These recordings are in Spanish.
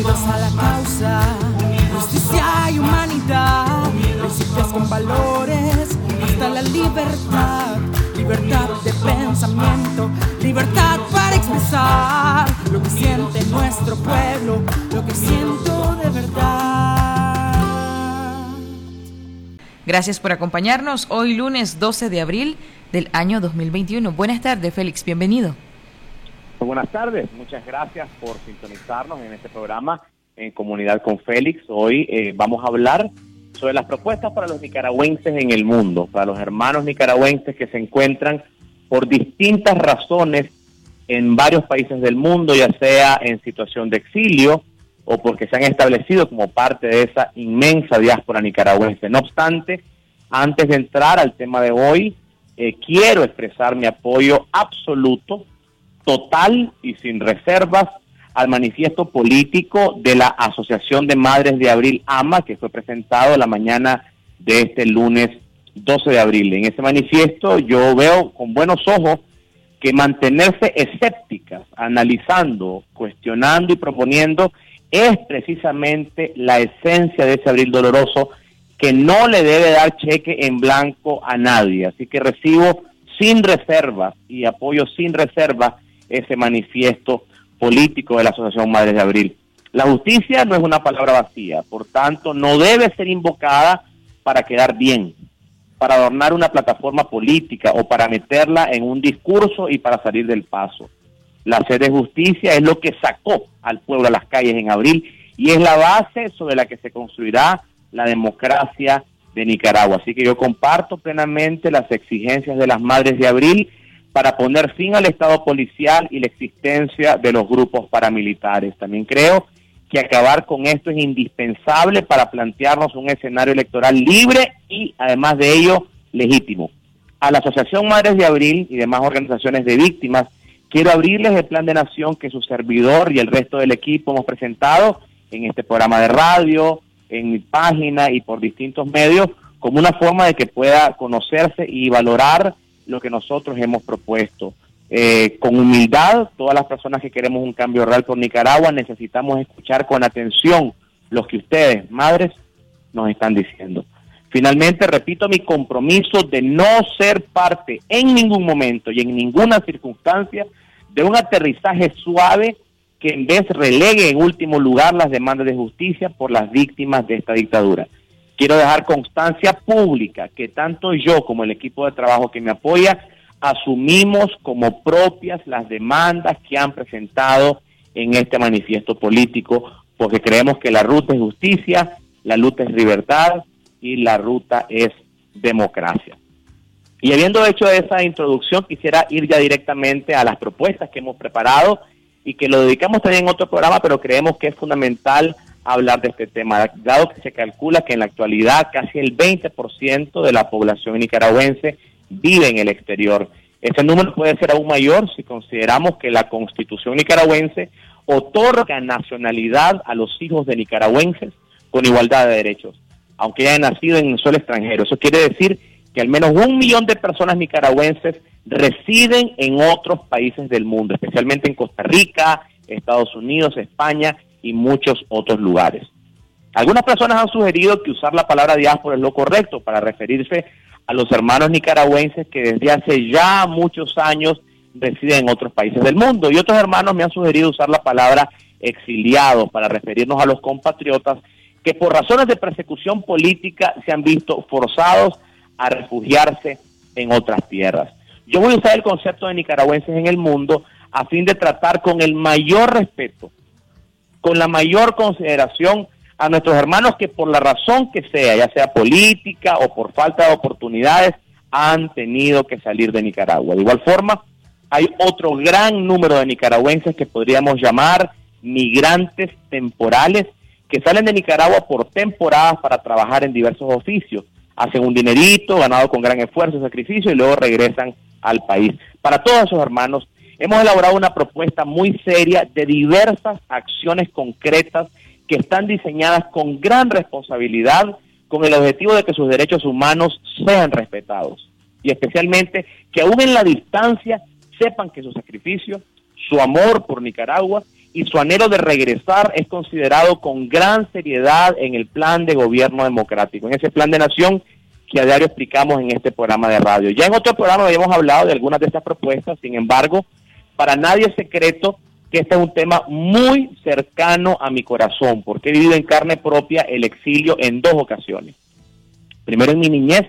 unidos a la causa, justicia y humanidad, principios con valores, hasta la libertad, libertad de pensamiento, libertad para expresar lo que siente nuestro pueblo, lo que siento de verdad. Gracias por acompañarnos hoy lunes 12 de abril del año 2021. Buenas tardes, Félix, bienvenido. Buenas tardes, muchas gracias por sintonizarnos en este programa en comunidad con Félix. Hoy eh, vamos a hablar sobre las propuestas para los nicaragüenses en el mundo, para los hermanos nicaragüenses que se encuentran por distintas razones en varios países del mundo, ya sea en situación de exilio o porque se han establecido como parte de esa inmensa diáspora nicaragüense. No obstante, antes de entrar al tema de hoy, eh, quiero expresar mi apoyo absoluto total y sin reservas al manifiesto político de la Asociación de Madres de Abril AMA, que fue presentado la mañana de este lunes 12 de abril. En ese manifiesto yo veo con buenos ojos que mantenerse escépticas, analizando, cuestionando y proponiendo es precisamente la esencia de ese abril doloroso que no le debe dar cheque en blanco a nadie. Así que recibo sin reservas y apoyo sin reservas ese manifiesto político de la Asociación Madres de Abril. La justicia no es una palabra vacía, por tanto, no debe ser invocada para quedar bien, para adornar una plataforma política o para meterla en un discurso y para salir del paso. La sed de justicia es lo que sacó al pueblo a las calles en abril y es la base sobre la que se construirá la democracia de Nicaragua. Así que yo comparto plenamente las exigencias de las Madres de Abril para poner fin al Estado policial y la existencia de los grupos paramilitares. También creo que acabar con esto es indispensable para plantearnos un escenario electoral libre y, además de ello, legítimo. A la Asociación Madres de Abril y demás organizaciones de víctimas, quiero abrirles el plan de nación que su servidor y el resto del equipo hemos presentado en este programa de radio, en mi página y por distintos medios, como una forma de que pueda conocerse y valorar lo que nosotros hemos propuesto. Eh, con humildad, todas las personas que queremos un cambio real por Nicaragua necesitamos escuchar con atención lo que ustedes, madres, nos están diciendo. Finalmente, repito mi compromiso de no ser parte en ningún momento y en ninguna circunstancia de un aterrizaje suave que en vez relegue en último lugar las demandas de justicia por las víctimas de esta dictadura. Quiero dejar constancia pública que tanto yo como el equipo de trabajo que me apoya asumimos como propias las demandas que han presentado en este manifiesto político, porque creemos que la ruta es justicia, la ruta es libertad y la ruta es democracia. Y habiendo hecho esa introducción, quisiera ir ya directamente a las propuestas que hemos preparado y que lo dedicamos también en otro programa, pero creemos que es fundamental hablar de este tema, dado que se calcula que en la actualidad casi el 20% de la población nicaragüense vive en el exterior. Ese número puede ser aún mayor si consideramos que la constitución nicaragüense otorga nacionalidad a los hijos de nicaragüenses con igualdad de derechos, aunque hayan nacido en un suelo extranjero. Eso quiere decir que al menos un millón de personas nicaragüenses residen en otros países del mundo, especialmente en Costa Rica, Estados Unidos, España y muchos otros lugares. Algunas personas han sugerido que usar la palabra diáspora es lo correcto para referirse a los hermanos nicaragüenses que desde hace ya muchos años residen en otros países del mundo. Y otros hermanos me han sugerido usar la palabra exiliados para referirnos a los compatriotas que por razones de persecución política se han visto forzados a refugiarse en otras tierras. Yo voy a usar el concepto de nicaragüenses en el mundo a fin de tratar con el mayor respeto con la mayor consideración a nuestros hermanos que por la razón que sea, ya sea política o por falta de oportunidades, han tenido que salir de Nicaragua. De igual forma, hay otro gran número de nicaragüenses que podríamos llamar migrantes temporales que salen de Nicaragua por temporadas para trabajar en diversos oficios. Hacen un dinerito ganado con gran esfuerzo y sacrificio y luego regresan al país. Para todos esos hermanos Hemos elaborado una propuesta muy seria de diversas acciones concretas que están diseñadas con gran responsabilidad con el objetivo de que sus derechos humanos sean respetados y especialmente que aún en la distancia sepan que su sacrificio, su amor por Nicaragua y su anhelo de regresar es considerado con gran seriedad en el plan de gobierno democrático, en ese plan de nación que a diario explicamos en este programa de radio. Ya en otro programa habíamos hablado de algunas de estas propuestas, sin embargo, para nadie es secreto que este es un tema muy cercano a mi corazón, porque he vivido en carne propia el exilio en dos ocasiones. Primero en mi niñez,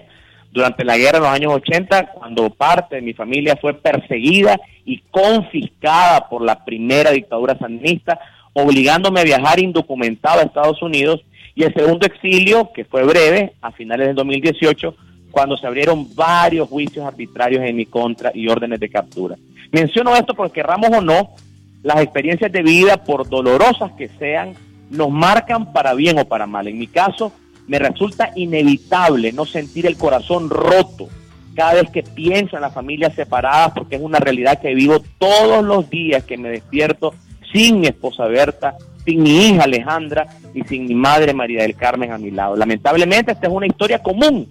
durante la guerra de los años 80, cuando parte de mi familia fue perseguida y confiscada por la primera dictadura sandinista, obligándome a viajar indocumentado a Estados Unidos, y el segundo exilio, que fue breve, a finales del 2018, cuando se abrieron varios juicios arbitrarios en mi contra y órdenes de captura. Menciono esto porque, querramos o no, las experiencias de vida, por dolorosas que sean, nos marcan para bien o para mal. En mi caso, me resulta inevitable no sentir el corazón roto cada vez que pienso en las familias separadas, porque es una realidad que vivo todos los días que me despierto sin mi esposa Berta, sin mi hija Alejandra y sin mi madre María del Carmen a mi lado. Lamentablemente esta es una historia común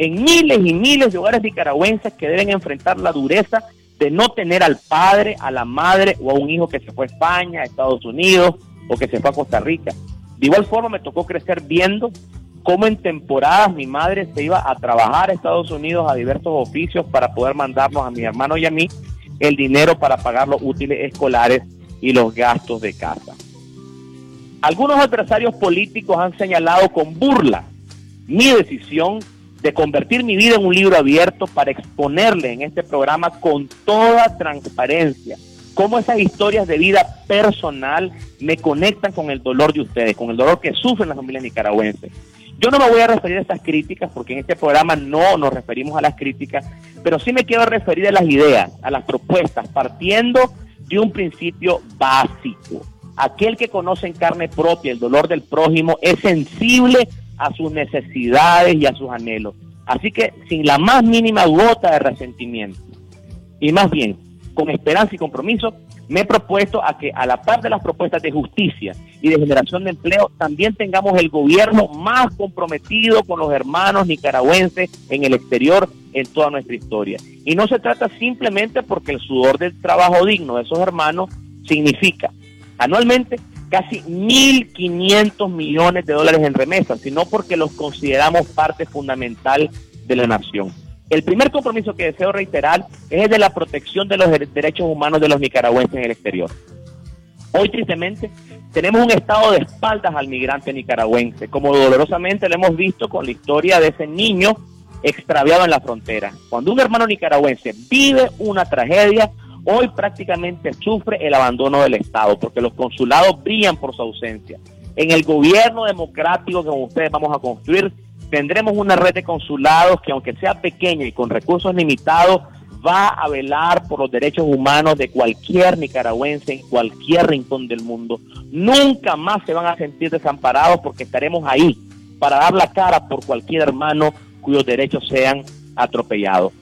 en miles y miles de hogares nicaragüenses que deben enfrentar la dureza de no tener al padre, a la madre o a un hijo que se fue a España, a Estados Unidos o que se fue a Costa Rica. De igual forma me tocó crecer viendo cómo en temporadas mi madre se iba a trabajar a Estados Unidos a diversos oficios para poder mandarnos a mi hermano y a mí el dinero para pagar los útiles escolares y los gastos de casa. Algunos adversarios políticos han señalado con burla mi decisión de convertir mi vida en un libro abierto para exponerle en este programa con toda transparencia cómo esas historias de vida personal me conectan con el dolor de ustedes, con el dolor que sufren las familias nicaragüenses. Yo no me voy a referir a estas críticas porque en este programa no nos referimos a las críticas, pero sí me quiero referir a las ideas, a las propuestas, partiendo de un principio básico. Aquel que conoce en carne propia el dolor del prójimo es sensible a sus necesidades y a sus anhelos. Así que sin la más mínima gota de resentimiento, y más bien con esperanza y compromiso, me he propuesto a que a la par de las propuestas de justicia y de generación de empleo, también tengamos el gobierno más comprometido con los hermanos nicaragüenses en el exterior en toda nuestra historia. Y no se trata simplemente porque el sudor del trabajo digno de esos hermanos significa anualmente casi 1.500 millones de dólares en remesas, sino porque los consideramos parte fundamental de la nación. El primer compromiso que deseo reiterar es el de la protección de los derechos humanos de los nicaragüenses en el exterior. Hoy, tristemente, tenemos un estado de espaldas al migrante nicaragüense, como dolorosamente lo hemos visto con la historia de ese niño extraviado en la frontera. Cuando un hermano nicaragüense vive una tragedia, hoy prácticamente sufre el abandono del Estado, porque los consulados brillan por su ausencia. En el gobierno democrático que ustedes vamos a construir, tendremos una red de consulados que aunque sea pequeña y con recursos limitados, va a velar por los derechos humanos de cualquier nicaragüense en cualquier rincón del mundo. Nunca más se van a sentir desamparados porque estaremos ahí para dar la cara por cualquier hermano cuyos derechos sean atropellados.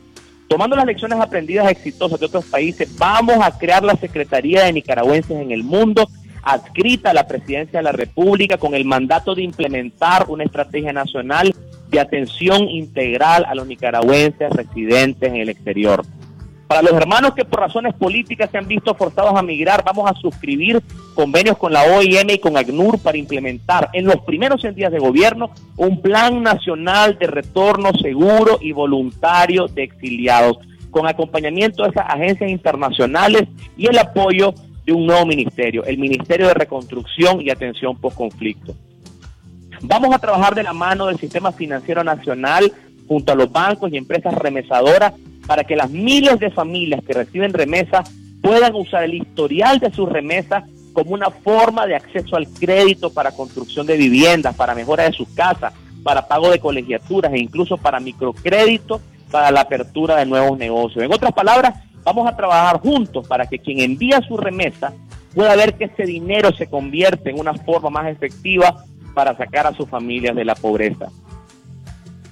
Tomando las lecciones aprendidas exitosas de otros países, vamos a crear la Secretaría de Nicaragüenses en el mundo, adscrita a la Presidencia de la República, con el mandato de implementar una estrategia nacional de atención integral a los nicaragüenses residentes en el exterior. Para los hermanos que por razones políticas se han visto forzados a migrar, vamos a suscribir convenios con la OIM y con ACNUR para implementar en los primeros 100 días de gobierno un plan nacional de retorno seguro y voluntario de exiliados, con acompañamiento de esas agencias internacionales y el apoyo de un nuevo ministerio, el Ministerio de Reconstrucción y Atención Postconflicto. Vamos a trabajar de la mano del sistema financiero nacional junto a los bancos y empresas remesadoras para que las miles de familias que reciben remesas puedan usar el historial de sus remesas como una forma de acceso al crédito para construcción de viviendas, para mejora de sus casas, para pago de colegiaturas e incluso para microcrédito para la apertura de nuevos negocios. En otras palabras, vamos a trabajar juntos para que quien envía su remesa pueda ver que ese dinero se convierte en una forma más efectiva para sacar a sus familias de la pobreza.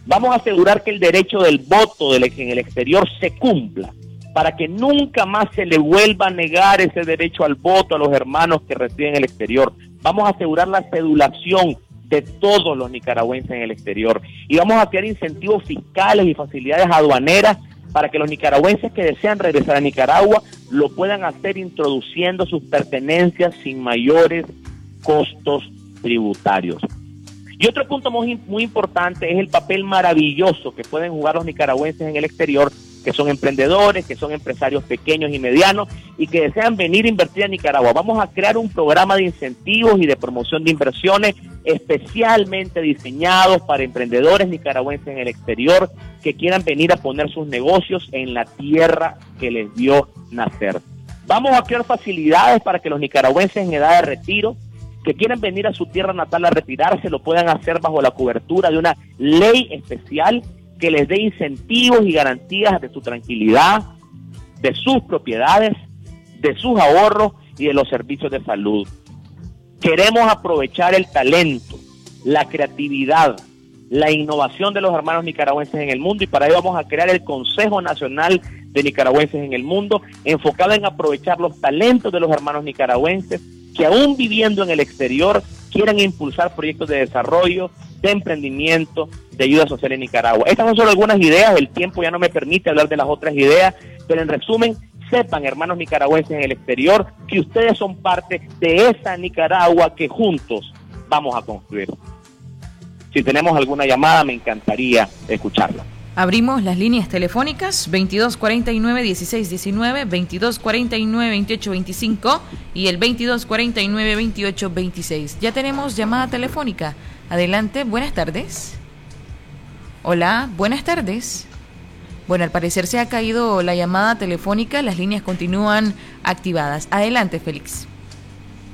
Vamos a asegurar que el derecho del voto en el exterior se cumpla, para que nunca más se le vuelva a negar ese derecho al voto a los hermanos que residen en el exterior. Vamos a asegurar la cedulación de todos los nicaragüenses en el exterior y vamos a crear incentivos fiscales y facilidades aduaneras para que los nicaragüenses que desean regresar a Nicaragua lo puedan hacer introduciendo sus pertenencias sin mayores costos tributarios. Y otro punto muy, muy importante es el papel maravilloso que pueden jugar los nicaragüenses en el exterior que son emprendedores, que son empresarios pequeños y medianos y que desean venir a invertir en Nicaragua. Vamos a crear un programa de incentivos y de promoción de inversiones especialmente diseñados para emprendedores nicaragüenses en el exterior que quieran venir a poner sus negocios en la tierra que les dio nacer. Vamos a crear facilidades para que los nicaragüenses en edad de retiro que quieran venir a su tierra natal a retirarse lo puedan hacer bajo la cobertura de una ley especial que les dé incentivos y garantías de su tranquilidad, de sus propiedades, de sus ahorros y de los servicios de salud. Queremos aprovechar el talento, la creatividad, la innovación de los hermanos nicaragüenses en el mundo y para ello vamos a crear el Consejo Nacional de Nicaragüenses en el Mundo, enfocado en aprovechar los talentos de los hermanos nicaragüenses que aún viviendo en el exterior quieran impulsar proyectos de desarrollo, de emprendimiento, de ayuda social en Nicaragua. Estas son solo algunas ideas, el tiempo ya no me permite hablar de las otras ideas, pero en resumen, sepan, hermanos nicaragüenses en el exterior, que ustedes son parte de esa Nicaragua que juntos vamos a construir. Si tenemos alguna llamada, me encantaría escucharla. Abrimos las líneas telefónicas 2249-1619, 2249-2825 y el 2249-2826. Ya tenemos llamada telefónica. Adelante, buenas tardes. Hola, buenas tardes. Bueno, al parecer se ha caído la llamada telefónica, las líneas continúan activadas. Adelante, Félix.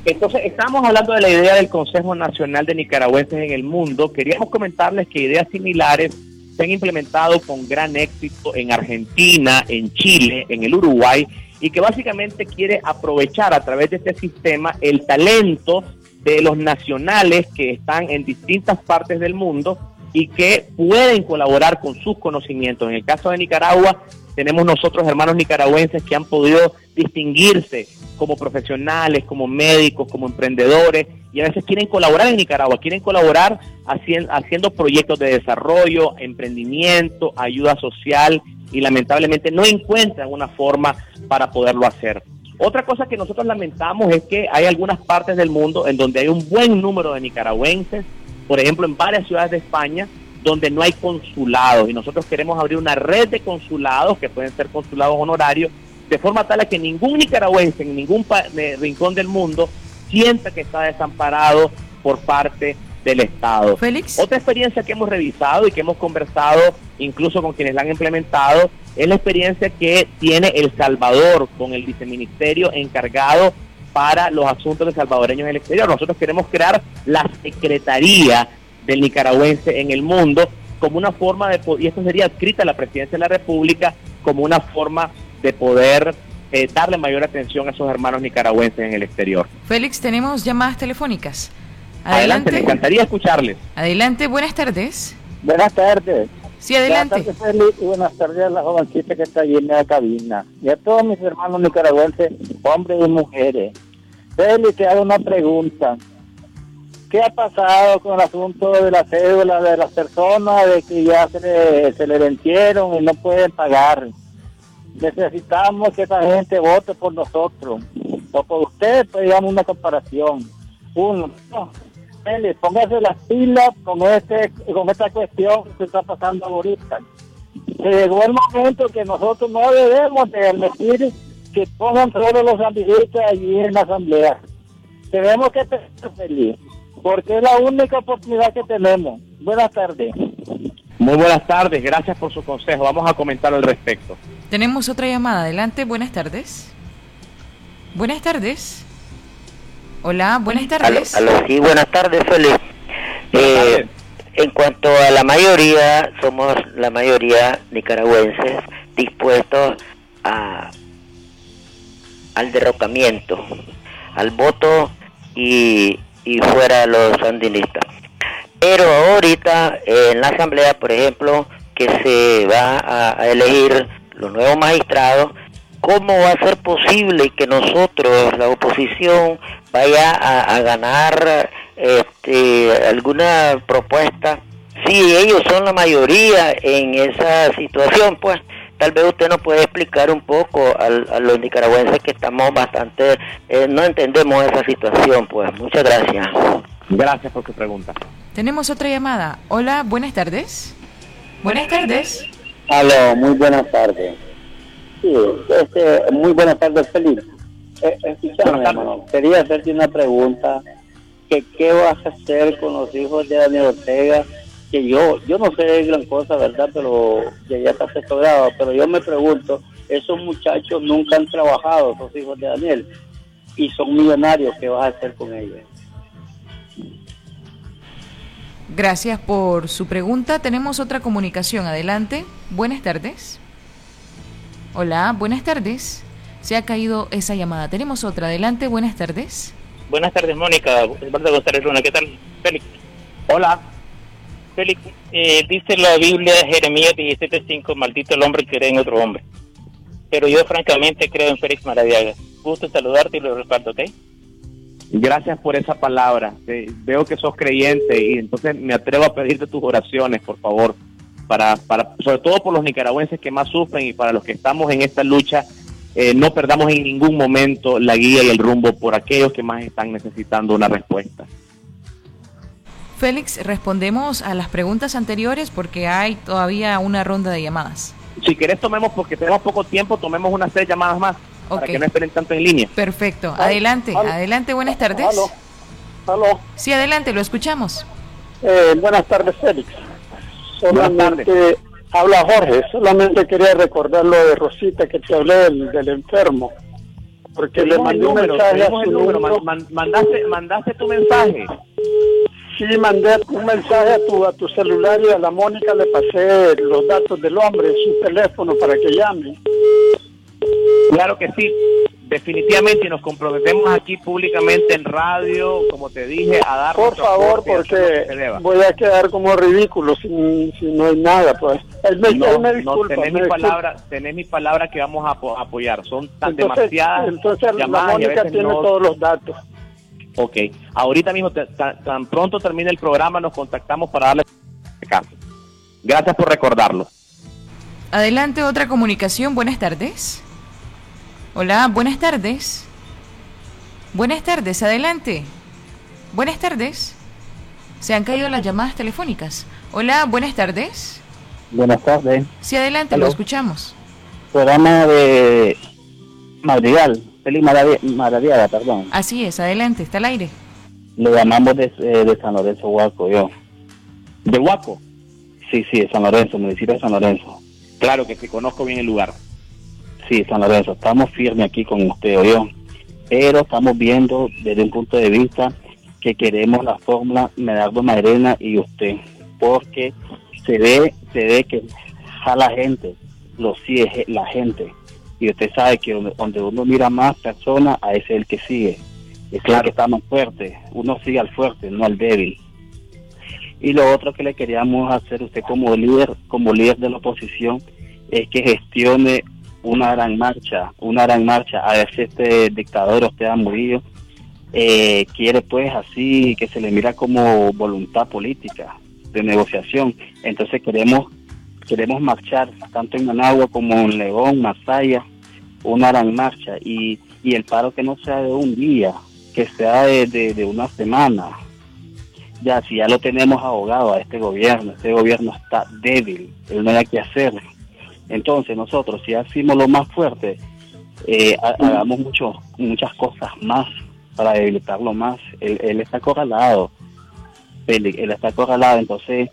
Entonces, estamos hablando de la idea del Consejo Nacional de Nicaragüenses en el Mundo. Queríamos comentarles que ideas similares se han implementado con gran éxito en Argentina, en Chile, en el Uruguay, y que básicamente quiere aprovechar a través de este sistema el talento de los nacionales que están en distintas partes del mundo y que pueden colaborar con sus conocimientos. En el caso de Nicaragua, tenemos nosotros hermanos nicaragüenses que han podido distinguirse como profesionales, como médicos, como emprendedores, y a veces quieren colaborar en Nicaragua, quieren colaborar haciendo, proyectos de desarrollo, emprendimiento, ayuda social, y lamentablemente no encuentran una forma para poderlo hacer. Otra cosa que nosotros lamentamos es que hay algunas partes del mundo en donde hay un buen número de nicaragüenses, por ejemplo en varias ciudades de España, donde no hay consulados y nosotros queremos abrir una red de consulados que pueden ser consulados honorarios, de forma tal que ningún nicaragüense en ningún rincón del mundo sienta que está desamparado por parte del Estado. Félix. Otra experiencia que hemos revisado y que hemos conversado incluso con quienes la han implementado es la experiencia que tiene El Salvador con el viceministerio encargado para los asuntos de salvadoreños en el exterior. Nosotros queremos crear la Secretaría del Nicaragüense en el mundo como una forma de, y esto sería adscrita a la presidencia de la República, como una forma de poder eh, darle mayor atención a esos hermanos nicaragüenses en el exterior. Félix, tenemos llamadas telefónicas. Adelante, me encantaría escucharles. Adelante, buenas tardes. Buenas tardes. Sí, adelante. Buenas tardes, y buenas tardes a la jovencita que está allí en la cabina. Y a todos mis hermanos nicaragüenses, hombres y mujeres. Félix, te hago una pregunta. ¿Qué ha pasado con el asunto de la cédula de las personas, de que ya se le, se le vencieron y no pueden pagar? Necesitamos que esa gente vote por nosotros, o por ustedes, pues digamos una comparación. Uno, póngase las pilas con este con esta cuestión que está pasando ahorita. llegó el momento que nosotros no debemos de admitir que pongan todos los amiguitos allí en la asamblea. Tenemos que estar feliz, porque es la única oportunidad que tenemos. Buenas tardes. Muy buenas tardes, gracias por su consejo. Vamos a comentar al respecto. Tenemos otra llamada, adelante, buenas tardes. Buenas tardes. Hola, buenas tardes. Aló, sí, buenas tardes, Félix. Eh, en cuanto a la mayoría, somos la mayoría nicaragüenses dispuestos a al derrocamiento, al voto y, y fuera los sandinistas. Pero ahorita en la asamblea, por ejemplo, que se va a, a elegir los nuevos magistrados, ¿cómo va a ser posible que nosotros, la oposición, vaya a, ganar este, alguna propuesta. Si ellos son la mayoría en esa situación, pues tal vez usted nos puede explicar un poco a, a los nicaragüenses que estamos bastante, eh, no entendemos esa situación, pues. Muchas gracias. Gracias por tu pregunta. Tenemos otra llamada. Hola, buenas tardes. Buenas tardes. Aló, muy buenas tardes. Sí, este, muy buenas tardes, Felipe. Eh, escúchame, hermano, quería hacerte una pregunta. Que, ¿Qué vas a hacer con los hijos de Daniel Ortega? Que yo yo no sé gran cosa, ¿verdad? Pero que ya está asesorado. Pero yo me pregunto, esos muchachos nunca han trabajado, esos hijos de Daniel, y son millonarios. ¿Qué vas a hacer con ellos? Gracias por su pregunta. Tenemos otra comunicación. Adelante. Buenas tardes. Hola, buenas tardes. Se ha caído esa llamada. Tenemos otra. Adelante, buenas tardes. Buenas tardes, Mónica. Eduardo González Luna. ¿Qué tal, Félix? Hola. Félix, eh, dice la Biblia Jeremías 17.5, maldito el hombre que cree en otro hombre. Pero yo francamente creo en Félix Maradiaga. Gusto saludarte y lo respaldo, ¿ok? Gracias por esa palabra. Eh, veo que sos creyente y entonces me atrevo a pedirte tus oraciones, por favor, para, para sobre todo por los nicaragüenses que más sufren y para los que estamos en esta lucha, eh, no perdamos en ningún momento la guía y el rumbo por aquellos que más están necesitando una respuesta. Félix, respondemos a las preguntas anteriores porque hay todavía una ronda de llamadas. Si querés tomemos, porque tenemos poco tiempo, tomemos unas tres llamadas más para que no esperen tanto en línea. Perfecto. Adelante, aló. adelante, buenas tardes. Aló, aló. Sí, adelante, lo escuchamos. Eh, buenas tardes, Félix. Buenas Solamente habla Jorge. Solamente quería recordar lo de Rosita que te hablé del, del enfermo. Porque le mandé un número, mensaje a su el número. número. Man- man- mandaste, mandaste tu mensaje. Sí, mandé un mensaje a tu, a tu celular y a la Mónica le pasé los datos del hombre, su teléfono para que llame. Claro que sí, definitivamente y nos comprometemos aquí públicamente en radio, como te dije, a dar Por favor, porque voy a quedar como ridículo si, si no hay nada, pues. Él me, No, él me no, disculpa. tenés me mi disculpa. palabra, tenés mi palabra que vamos a apo- apoyar. Son tan Entonces, demasiadas entonces la llamadas y a Mónica veces tiene no- todos los datos. Ok, ahorita mismo, te- tan, tan pronto termine el programa, nos contactamos para darle caso. Gracias por recordarlo. Adelante, otra comunicación. Buenas tardes. Hola, buenas tardes. Buenas tardes, adelante. Buenas tardes. Se han caído las llamadas telefónicas. Hola, buenas tardes. Buenas tardes. Sí, adelante, lo escuchamos. Programa de Madrigal, Feliz Maraviada, perdón. Así es, adelante, está al aire. Lo llamamos de, eh, de San Lorenzo Huaco, yo. De Huaco, Sí, sí, de San Lorenzo, municipio de San Lorenzo. claro que sí, conozco bien el lugar. Sí, San Lorenzo, estamos firmes aquí con usted o yo, pero estamos viendo desde un punto de vista que queremos la fórmula Medardo Mairena y usted, porque se ve, se ve que jala gente, lo sigue la gente, y usted sabe que donde, uno mira más personas, a ese es el que sigue, es el que está más fuerte, uno sigue al fuerte, no al débil. Y lo otro que le queríamos hacer usted como líder, como líder de la oposición, es que gestione una gran marcha, una gran marcha. A ver si este dictador, Esteban Murillo, eh, quiere pues así que se le mira como voluntad política de negociación. Entonces queremos queremos marchar tanto en Managua como en León, Masaya, una gran marcha y, y el paro que no sea de un día, que sea de, de, una semana. Ya, si ya lo tenemos ahogado a este gobierno, este gobierno está débil, él no hay que hacer. Entonces nosotros, si hacemos lo más fuerte, eh, ha- hagamos mucho, muchas cosas más para debilitarlo más. Él, está acorralado, él, él está acorralado. Entonces,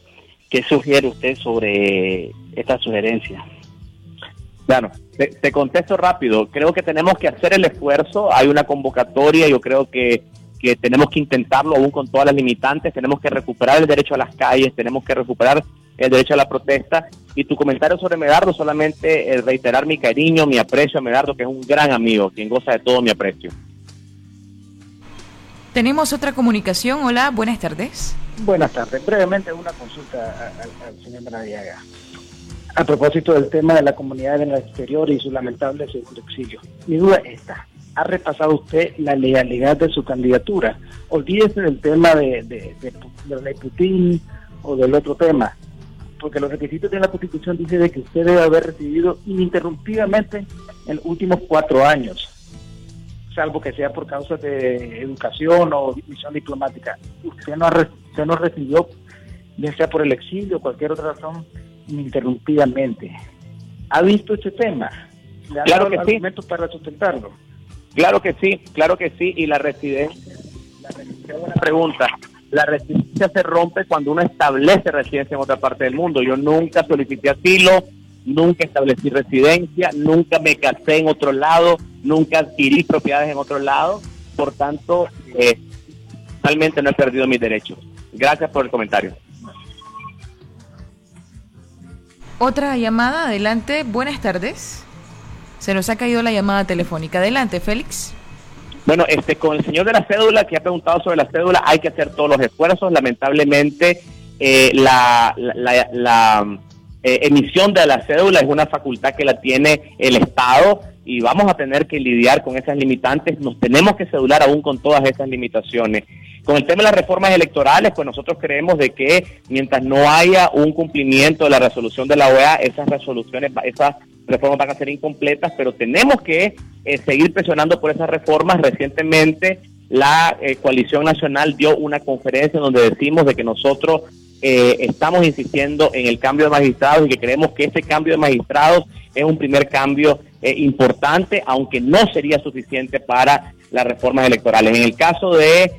¿qué sugiere usted sobre esta sugerencia? Claro, te, te contesto rápido. Creo que tenemos que hacer el esfuerzo. Hay una convocatoria. Yo creo que, que tenemos que intentarlo aún con todas las limitantes. Tenemos que recuperar el derecho a las calles. Tenemos que recuperar el derecho a la protesta. Y tu comentario sobre Medardo, solamente eh, reiterar mi cariño, mi aprecio a Medardo, que es un gran amigo, quien goza de todo mi aprecio. Tenemos otra comunicación. Hola, buenas tardes. Buenas tardes. Brevemente una consulta al señor Maradiaga. A propósito del tema de la comunidad en el exterior y su lamentable segundo exilio. Mi duda es esta. ¿Ha repasado usted la legalidad de su candidatura? Olvídese del tema de, de, de, de Putin o del otro tema. Porque los requisitos de la Constitución dicen de que usted debe haber recibido ininterrumpidamente en los últimos cuatro años, salvo que sea por causa de educación o misión diplomática. Usted no, usted no recibió, ya sea por el exilio o cualquier otra razón, ininterrumpidamente. ¿Ha visto este tema? ¿Le claro que sí. para sustentarlo? Claro que sí, claro que sí. Y la residencia, la residencia pregunta. La residencia se rompe cuando uno establece residencia en otra parte del mundo. Yo nunca solicité asilo, nunca establecí residencia, nunca me casé en otro lado, nunca adquirí propiedades en otro lado. Por tanto, eh, realmente no he perdido mis derechos. Gracias por el comentario. Otra llamada, adelante. Buenas tardes. Se nos ha caído la llamada telefónica. Adelante, Félix. Bueno, este, con el señor de la cédula que ha preguntado sobre la cédula, hay que hacer todos los esfuerzos. Lamentablemente, eh, la, eh, emisión de la cédula es una facultad que la tiene el Estado y vamos a tener que lidiar con esas limitantes. Nos tenemos que cedular aún con todas esas limitaciones. Con el tema de las reformas electorales, pues nosotros creemos de que mientras no haya un cumplimiento de la resolución de la OEA, esas resoluciones, esas reformas van a ser incompletas, pero tenemos que eh, seguir presionando por esas reformas. Recientemente la eh, coalición nacional dio una conferencia donde decimos de que nosotros eh, estamos insistiendo en el cambio de magistrados y que creemos que ese cambio de magistrados es un primer cambio importante, aunque no sería suficiente para las reformas electorales. En el caso de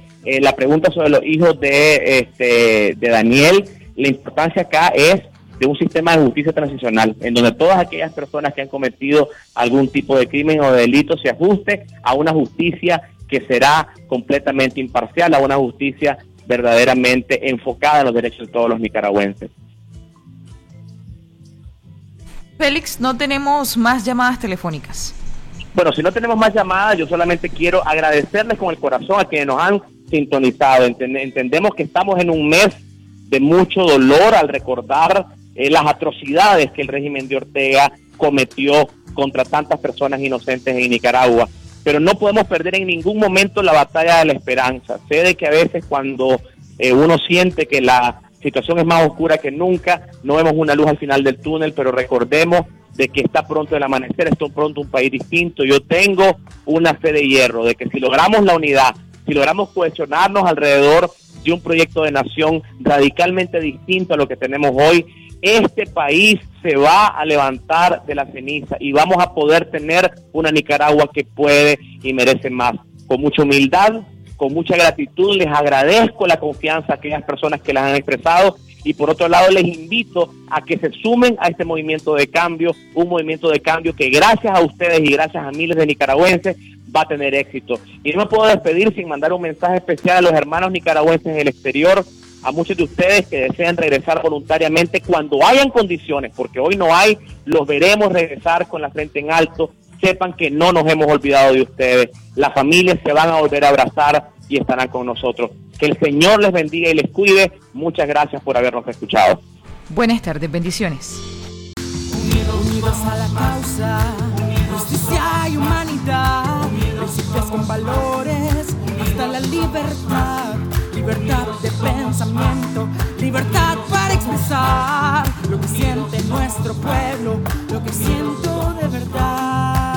la pregunta sobre los hijos de, este, de Daniel, la importancia acá es de un sistema de justicia transicional, en donde todas aquellas personas que han cometido algún tipo de crimen o de delito se ajuste a una justicia que será completamente imparcial, a una justicia verdaderamente enfocada en los derechos de todos los nicaragüenses. Félix, no tenemos más llamadas telefónicas. Bueno, si no tenemos más llamadas, yo solamente quiero agradecerles con el corazón a quienes nos han sintonizado. Entendemos que estamos en un mes de mucho dolor al recordar eh, las atrocidades que el régimen de Ortega cometió contra tantas personas inocentes en Nicaragua. Pero no podemos perder en ningún momento la batalla de la esperanza. Sé de que a veces cuando eh, uno siente que la situación es más oscura que nunca, no vemos una luz al final del túnel, pero recordemos de que está pronto el amanecer, está pronto un país distinto. Yo tengo una fe de hierro de que si logramos la unidad, si logramos cohesionarnos alrededor de un proyecto de nación radicalmente distinto a lo que tenemos hoy, este país se va a levantar de la ceniza y vamos a poder tener una Nicaragua que puede y merece más. Con mucha humildad, con mucha gratitud, les agradezco la confianza a aquellas personas que las han expresado y por otro lado les invito a que se sumen a este movimiento de cambio, un movimiento de cambio que gracias a ustedes y gracias a miles de nicaragüenses va a tener éxito. Y no me puedo despedir sin mandar un mensaje especial a los hermanos nicaragüenses en el exterior a muchos de ustedes que desean regresar voluntariamente cuando hayan condiciones, porque hoy no hay, los veremos regresar con la frente en alto. Sepan que no nos hemos olvidado de ustedes. Las familias se van a volver a abrazar y estarán con nosotros. Que el Señor les bendiga y les cuide. Muchas gracias por habernos escuchado. Buenas tardes, bendiciones. Unidos a la causa, justicia y humanidad, principios con valores, hasta la libertad libertad de pensamiento, libertad para expresar lo que siente nuestro pueblo, lo que siento de verdad.